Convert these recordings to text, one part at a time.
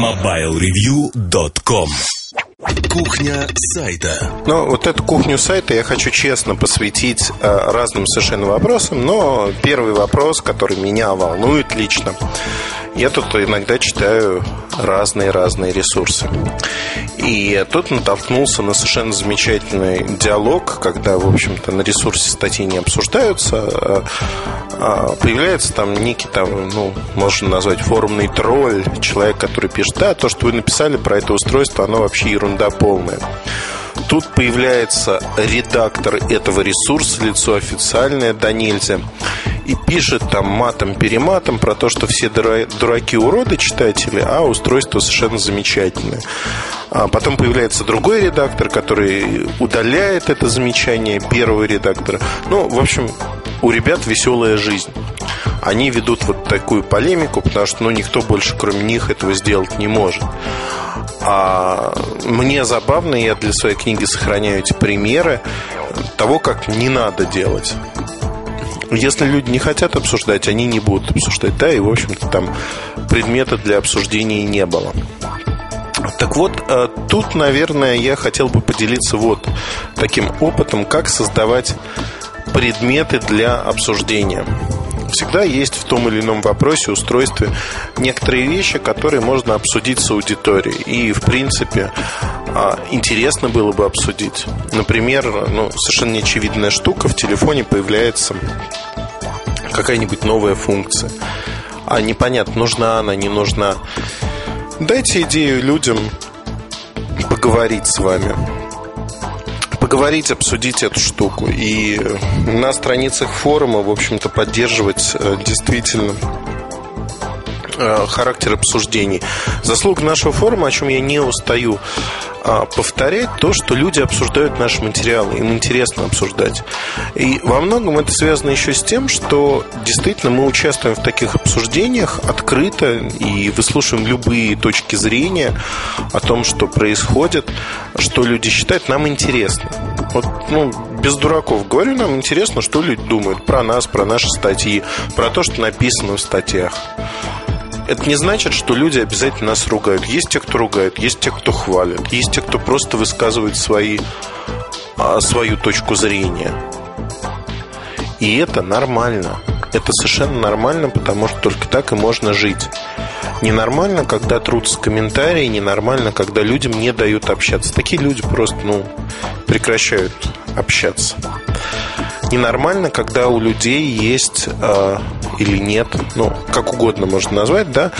MobileReview.com Кухня сайта. Ну, вот эту кухню сайта я хочу честно посвятить э, разным совершенно вопросам, но первый вопрос, который меня волнует лично, я тут иногда читаю разные-разные ресурсы. И тут натолкнулся на совершенно замечательный диалог, когда, в общем-то, на ресурсе статьи не обсуждаются, а, а появляется там некий там, ну, можно назвать форумный тролль, человек, который пишет, да, то, что вы написали про это устройство, оно вообще ерунда полная. Тут появляется редактор этого ресурса, лицо официальное, да нельзя и пишет там матом-перематом про то, что все дураки-уроды читатели, а устройство совершенно замечательное. А потом появляется другой редактор, который удаляет это замечание первого редактора. Ну, в общем, у ребят веселая жизнь. Они ведут вот такую полемику, потому что ну, никто больше, кроме них, этого сделать не может. А мне забавно, я для своей книги сохраняю эти примеры того, как не надо делать. Если люди не хотят обсуждать, они не будут обсуждать. Да, и, в общем-то, там предмета для обсуждения не было. Так вот, э, тут, наверное, я хотел бы поделиться вот таким опытом, как создавать предметы для обсуждения. Всегда есть в том или ином вопросе, устройстве некоторые вещи, которые можно обсудить с аудиторией. И, в принципе, а, интересно было бы обсудить. Например, ну, совершенно неочевидная штука, в телефоне появляется какая-нибудь новая функция. А непонятно, нужна она, не нужна. Дайте идею людям поговорить с вами. Поговорить, обсудить эту штуку. И на страницах форума, в общем-то, поддерживать э, действительно э, характер обсуждений. Заслуга нашего форума, о чем я не устаю повторять то, что люди обсуждают наши материалы, им интересно обсуждать. И во многом это связано еще с тем, что действительно мы участвуем в таких обсуждениях открыто и выслушиваем любые точки зрения о том, что происходит, что люди считают, нам интересно. Вот, ну, без дураков говорю, нам интересно, что люди думают про нас, про наши статьи, про то, что написано в статьях это не значит, что люди обязательно нас ругают. Есть те, кто ругают, есть те, кто хвалят, есть те, кто просто высказывает свои, а, свою точку зрения. И это нормально. Это совершенно нормально, потому что только так и можно жить. Ненормально, когда трутся комментарии, ненормально, когда людям не дают общаться. Такие люди просто, ну, прекращают общаться. Ненормально, когда у людей есть э, или нет, ну, как угодно можно назвать, да,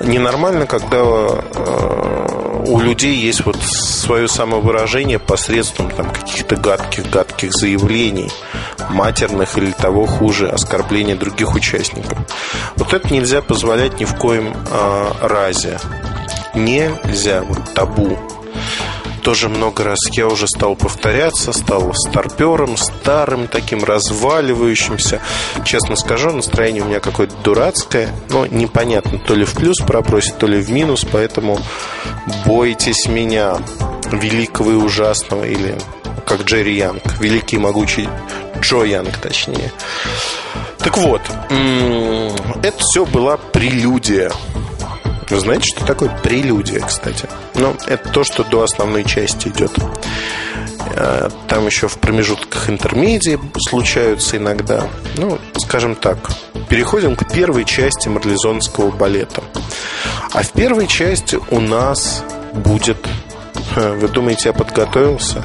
ненормально, когда э, у людей есть вот свое самовыражение посредством там каких-то гадких-гадких заявлений, матерных или того хуже, оскорбления других участников. Вот это нельзя позволять ни в коем э, разе. Нельзя, вот табу тоже много раз я уже стал повторяться, стал старпером, старым таким разваливающимся. Честно скажу, настроение у меня какое-то дурацкое, но непонятно, то ли в плюс пробросит, то ли в минус, поэтому бойтесь меня, великого и ужасного, или как Джерри Янг, великий и могучий Джо Янг, точнее. Так вот, это все была прелюдия вы знаете, что такое прелюдия, кстати? Ну, это то, что до основной части идет. Э, там еще в промежутках интермедии случаются иногда. Ну, скажем так, переходим к первой части марлезонского балета. А в первой части у нас будет... Э, вы думаете, я подготовился?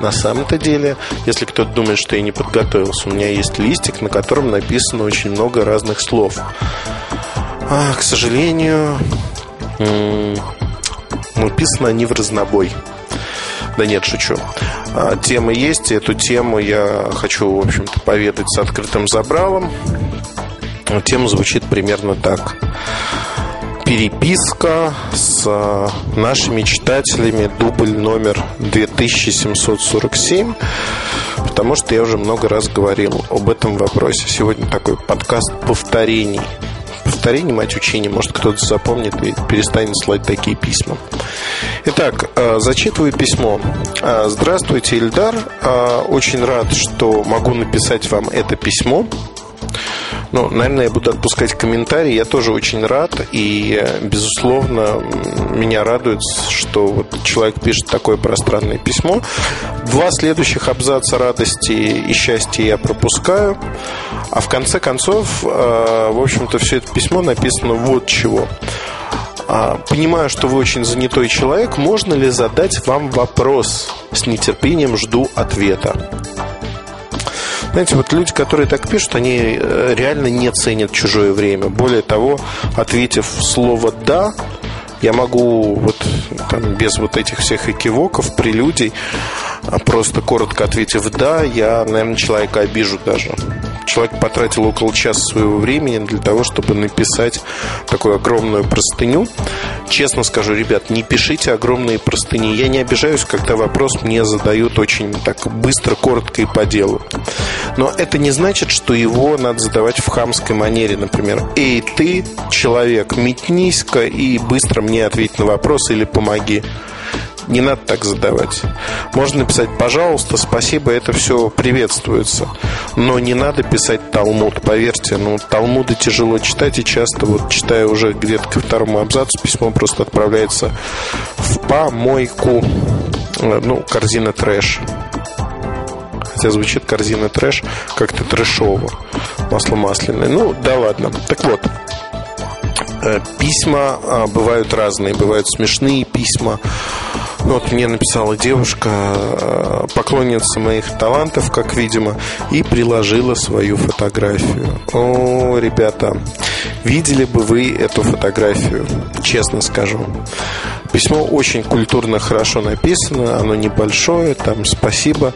На самом-то деле, если кто-то думает, что я не подготовился, у меня есть листик, на котором написано очень много разных слов. А, к сожалению, написано они в разнобой. Да нет, шучу. А, тема есть, и эту тему я хочу, в общем-то, поведать с открытым забралом. Тема звучит примерно так. Переписка с а, нашими читателями, дубль номер 2747, потому что я уже много раз говорил об этом вопросе. Сегодня такой подкаст повторений – повторений, мать учения. Может, кто-то запомнит и перестанет слать такие письма. Итак, э, зачитываю письмо. Э, Здравствуйте, Ильдар. Э, очень рад, что могу написать вам это письмо. Ну, наверное, я буду отпускать комментарии. Я тоже очень рад. И, безусловно, меня радует, что вот человек пишет такое пространное письмо. Два следующих абзаца радости и счастья я пропускаю. А в конце концов, э, в общем-то, все это письмо написано вот чего. А, понимаю, что вы очень занятой человек. Можно ли задать вам вопрос? С нетерпением жду ответа. Знаете, вот люди, которые так пишут, они э, реально не ценят чужое время. Более того, ответив слово «да», я могу вот там, без вот этих всех экивоков, прелюдий, а просто коротко ответив «да», я, наверное, человека обижу даже. Человек потратил около часа своего времени для того, чтобы написать такую огромную простыню. Честно скажу, ребят, не пишите огромные простыни. Я не обижаюсь, когда вопрос мне задают очень так быстро, коротко и по делу. Но это не значит, что его надо задавать в хамской манере. Например, «Эй, ты, человек, метнись-ка и быстро мне ответь на вопрос или помоги». Не надо так задавать. Можно написать «пожалуйста», «спасибо», это все приветствуется. Но не надо писать Талмуд, поверьте. Ну, Талмуды тяжело читать, и часто, вот читая уже где-то ко второму абзацу, письмо просто отправляется в помойку. Ну, корзина трэш. Хотя звучит корзина трэш как-то трэшово. Масло масляное. Ну, да ладно. Так вот, э, письма а, бывают разные. Бывают смешные письма, вот мне написала девушка, э, поклонница моих талантов, как видимо, и приложила свою фотографию. О, ребята, видели бы вы эту фотографию, честно скажу. Письмо очень культурно, хорошо написано, оно небольшое, там спасибо.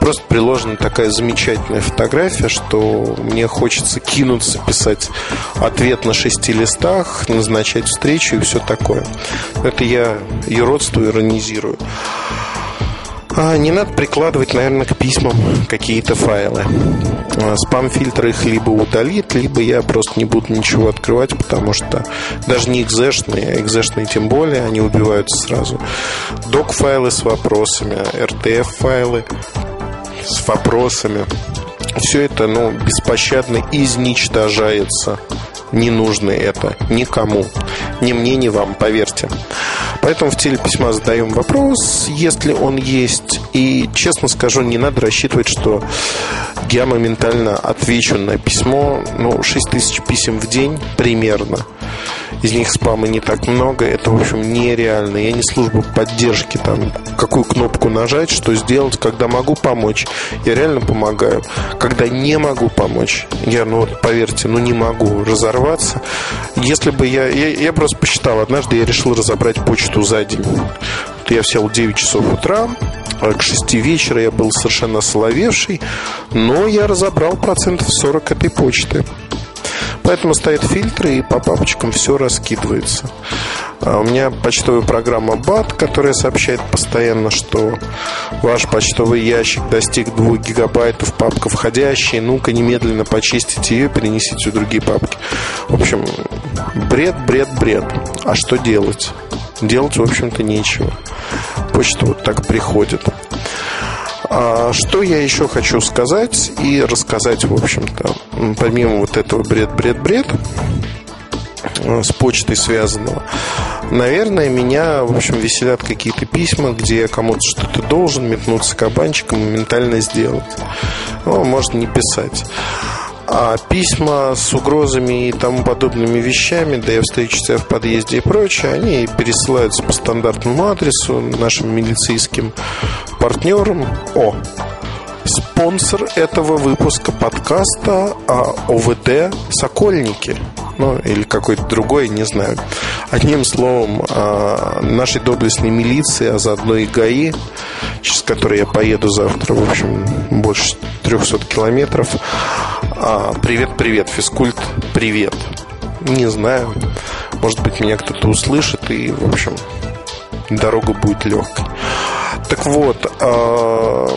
Просто приложена такая замечательная фотография, что мне хочется кинуться, писать ответ на шести листах, назначать встречу и все такое. Это я юродствую, иронизирую. А не надо прикладывать, наверное, к письмам какие-то файлы. А, спам-фильтр их либо удалит, либо я просто не буду ничего открывать, потому что даже не экзешные, а экзешные тем более, они убиваются сразу. Док-файлы с вопросами, RTF-файлы с вопросами. Все это, ну, беспощадно изничтожается не нужно это никому. Ни мне, ни вам, поверьте. Поэтому в теле письма задаем вопрос, если он есть. И, честно скажу, не надо рассчитывать, что я моментально отвечу на письмо. Ну, 6 тысяч писем в день примерно – из них спама не так много, это, в общем, нереально. Я не служба поддержки, там, какую кнопку нажать, что сделать, когда могу помочь. Я реально помогаю. Когда не могу помочь, я, ну, поверьте, ну, не могу разорваться. Если бы я, я, я просто посчитал, однажды я решил разобрать почту за день. Вот я сел в 9 часов утра, а к 6 вечера я был совершенно соловевший, но я разобрал процентов 40 этой почты. Поэтому стоят фильтры, и по папочкам все раскидывается. А у меня почтовая программа BAT, которая сообщает постоянно, что ваш почтовый ящик достиг 2 гигабайтов, папка входящая, ну-ка немедленно почистите ее, перенесите в другие папки. В общем, бред, бред, бред. А что делать? Делать, в общем-то, нечего. Почта вот так приходит. А что я еще хочу сказать и рассказать, в общем-то, помимо вот этого бред-бред-бред э, с почтой связанного, наверное, меня, в общем, веселят какие-то письма, где я кому-то что-то должен, метнуться кабанчиком, моментально сделать. Ну, можно не писать. А письма с угрозами и тому подобными вещами, да я встречу себя в подъезде и прочее, они пересылаются по стандартному адресу нашим милицейским партнерам. О, спонсор этого выпуска подкаста а, ОВД «Сокольники» ну, или какой-то другой, не знаю. Одним словом, а, нашей доблестной милиции, а заодно и ГАИ, через который я поеду завтра, в общем, больше 300 километров. А, привет, привет, физкульт, привет. Не знаю, может быть, меня кто-то услышит, и, в общем, дорога будет легкой. Так вот, а,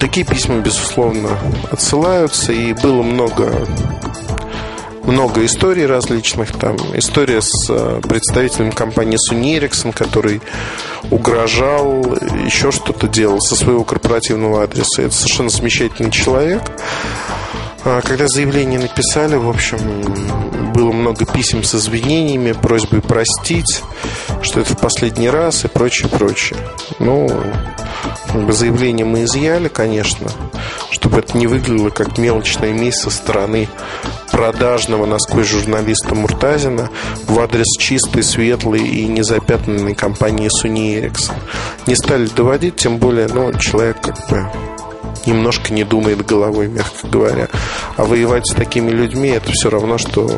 такие письма, безусловно, отсылаются, и было много много историй различных. Там история с э, представителем компании Sony Ericsson, который угрожал, еще что-то делал со своего корпоративного адреса. Это совершенно замечательный человек. А, когда заявление написали, в общем, было много писем с извинениями, просьбой простить, что это в последний раз и прочее, прочее. Ну, заявление мы изъяли, конечно, чтобы это не выглядело как мелочная месть со стороны продажного насквозь журналиста Муртазина в адрес чистой, светлой и незапятнанной компании Sony Ericsson. Не стали доводить, тем более, ну, человек как бы немножко не думает головой, мягко говоря. А воевать с такими людьми это все равно, что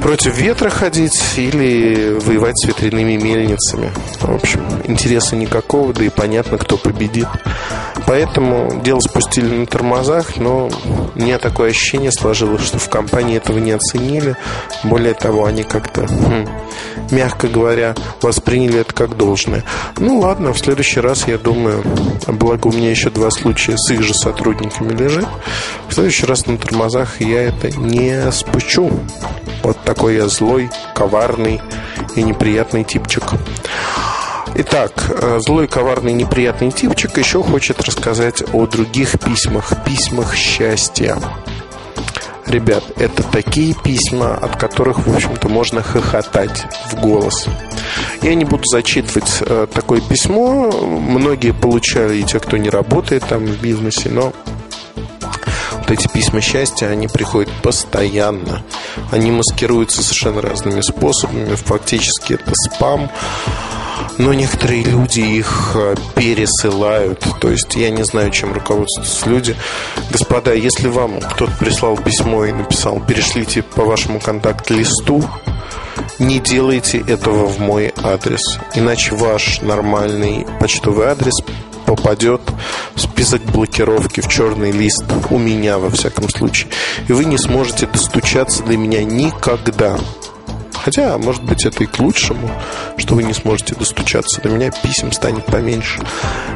против ветра ходить или воевать с ветряными мельницами. В общем, интереса никакого, да и понятно, кто победит. Поэтому дело спустили на тормозах, но у меня такое ощущение сложилось, что в компании этого не оценили. Более того, они как-то, хм, мягко говоря, восприняли это как должное. Ну ладно, в следующий раз, я думаю, благо у меня еще два случая с их же сотрудниками лежит, в следующий раз на тормозах я это не спущу. Вот такой я злой, коварный и неприятный типчик. Итак, э, злой, коварный, неприятный типчик еще хочет рассказать о других письмах, письмах счастья. Ребят, это такие письма, от которых, в общем-то, можно хохотать в голос. Я не буду зачитывать э, такое письмо. Многие получали, и те, кто не работает там в бизнесе, но вот эти письма счастья, они приходят постоянно. Они маскируются совершенно разными способами. Фактически это спам. Но некоторые люди их э, пересылают. То есть я не знаю, чем руководствуются люди. Господа, если вам кто-то прислал письмо и написал, перешлите по вашему контакт-листу, не делайте этого в мой адрес. Иначе ваш нормальный почтовый адрес попадет в список блокировки, в черный лист у меня, во всяком случае. И вы не сможете достучаться до меня никогда. Хотя, может быть, это и к лучшему, что вы не сможете достучаться до меня, писем станет поменьше.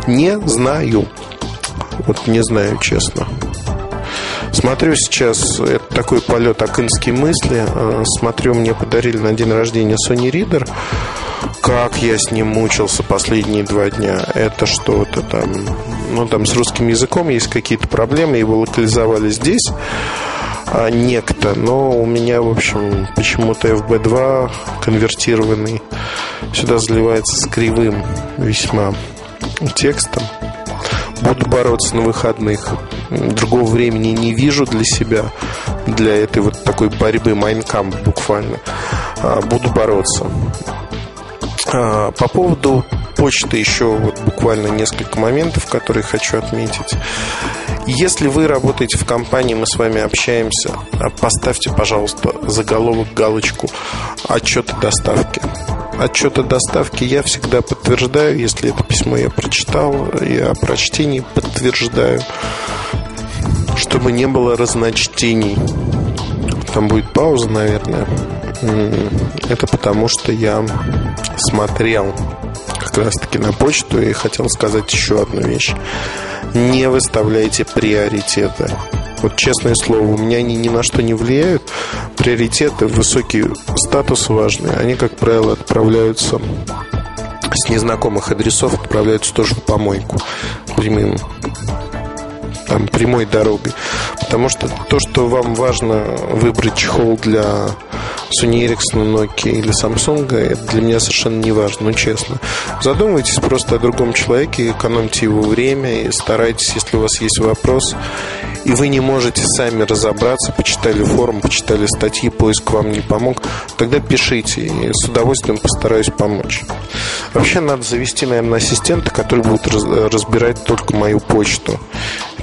Не знаю. Вот не знаю, честно. Смотрю сейчас, это такой полет акинские мысли. Э, смотрю, мне подарили на день рождения Sony Reader. Как я с ним мучился последние два дня. Это что-то там... Ну, там с русским языком есть какие-то проблемы. Его локализовали здесь а, некто. Но у меня, в общем, почему-то FB2 конвертированный сюда заливается с кривым весьма текстом. Буду бороться на выходных. Другого времени не вижу для себя, для этой вот такой борьбы майнкам буквально. А, буду бороться. А, по поводу почты еще вот буквально несколько моментов, которые хочу отметить. Если вы работаете в компании, мы с вами общаемся, а, поставьте, пожалуйста, заголовок, галочку «Отчеты доставки». Отчеты доставки я всегда подтверждаю, если это письмо я прочитал, я о прочтении подтверждаю, чтобы не было разночтений. Там будет пауза, наверное. Это потому, что я смотрел как раз таки на почту и хотел сказать еще одну вещь. Не выставляйте приоритеты. Вот честное слово, у меня они ни на что не влияют. Приоритеты, высокий статус важный, они, как правило, отправляются с незнакомых адресов, отправляются тоже в помойку прямым там, прямой дорогой. Потому что то, что вам важно выбрать чехол для Sony Ericsson, Nokia или Samsung, это для меня совершенно не важно, ну честно. Задумывайтесь просто о другом человеке, экономьте его время и старайтесь, если у вас есть вопрос, и вы не можете сами разобраться, почитали форум, почитали статьи, поиск вам не помог, тогда пишите, и с удовольствием постараюсь помочь. Вообще надо завести, наверное, ассистента, который будет разбирать только мою почту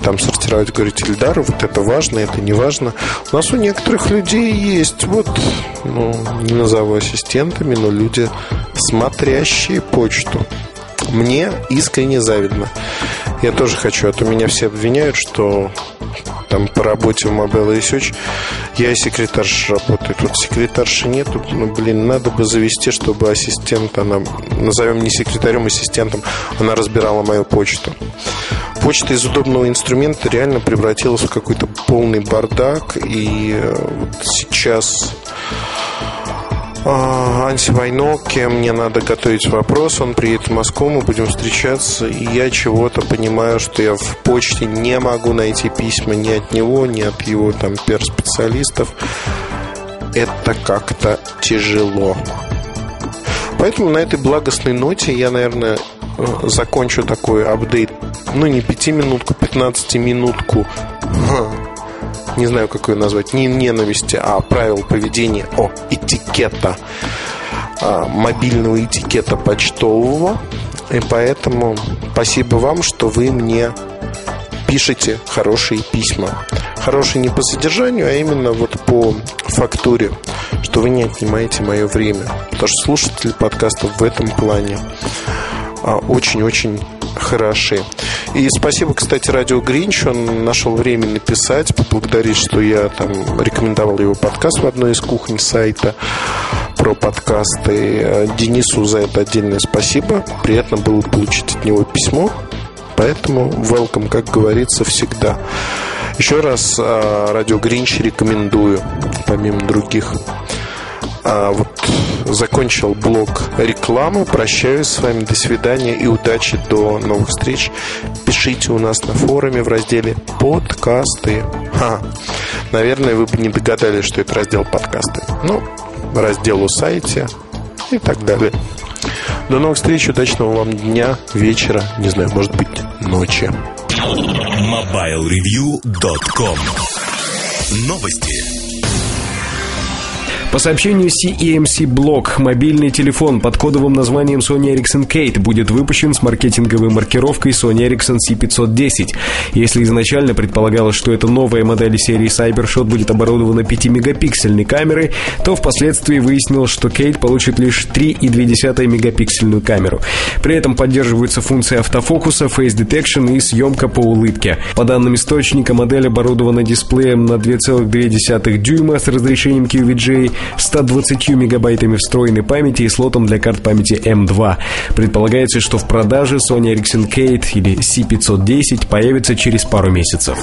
там сортировать, говорить, Ильдар, вот это важно, это не важно. У нас у некоторых людей есть, вот, ну, не назову ассистентами, но люди, смотрящие почту. Мне искренне завидно. Я тоже хочу, а то меня все обвиняют, что там по работе в Mobile Research я секретарша работаю. Тут секретарши нет, тут, ну, блин, надо бы завести, чтобы ассистент, она, назовем не секретарем, ассистентом, она разбирала мою почту. Почта из удобного инструмента реально превратилась в какой-то полный бардак, и э, вот сейчас Анси Вайноке, мне надо готовить вопрос, он приедет в Москву, мы будем встречаться, и я чего-то понимаю, что я в почте не могу найти письма ни от него, ни от его там перспециалистов. Это как-то тяжело. Поэтому на этой благостной ноте я, наверное, э, закончу такой апдейт. Ну, не пятиминутку, пятнадцатиминутку не знаю, как ее назвать, не ненависти, а правил поведения, о, этикета, а, мобильного этикета почтового. И поэтому спасибо вам, что вы мне пишете хорошие письма. Хорошие не по содержанию, а именно вот по фактуре, что вы не отнимаете мое время. Потому что слушатели подкастов в этом плане а, очень-очень хороши. И спасибо, кстати, Радио Гринч. Он нашел время написать, поблагодарить, что я там рекомендовал его подкаст в одной из кухонь сайта про подкасты. Денису за это отдельное спасибо. Приятно было получить от него письмо. Поэтому welcome, как говорится, всегда. Еще раз а, Радио Гринч рекомендую, помимо других а вот закончил блок рекламы. Прощаюсь с вами. До свидания и удачи. До новых встреч. Пишите у нас на форуме в разделе «Подкасты». Ха. Наверное, вы бы не догадались, что это раздел «Подкасты». Ну, раздел у сайте и так далее. До новых встреч, удачного вам дня, вечера, не знаю, может быть, ночи. MobileReview.com Новости. По сообщению CEMC Block, мобильный телефон под кодовым названием Sony Ericsson Kate будет выпущен с маркетинговой маркировкой Sony Ericsson C510. Если изначально предполагалось, что это новая модель серии CyberShot будет оборудована 5-мегапиксельной камерой, то впоследствии выяснилось, что Kate получит лишь 3,2 мегапиксельную камеру. При этом поддерживаются функции автофокуса, face detection и съемка по улыбке. По данным источника, модель оборудована дисплеем на 2,2 дюйма с разрешением QVGA 120 мегабайтами встроенной памяти и слотом для карт памяти M2. Предполагается, что в продаже Sony Ericsson Kate или C510 появится через пару месяцев.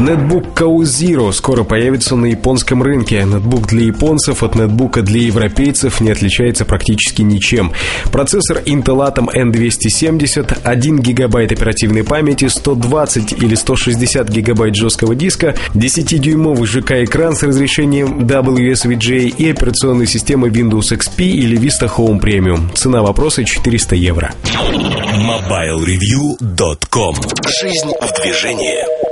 Нетбук Zero скоро появится на японском рынке. Нетбук для японцев от нетбука для европейцев не отличается практически ничем. Процессор Intel Atom N270, 1 гигабайт оперативной памяти, 120 или 160 гигабайт жесткого диска, 10-дюймовый ЖК-экран с разрешением WSVJ и операционная система Windows XP или Vista Home Premium. Цена вопроса 400 евро. MobileReview.com Жизнь в движении.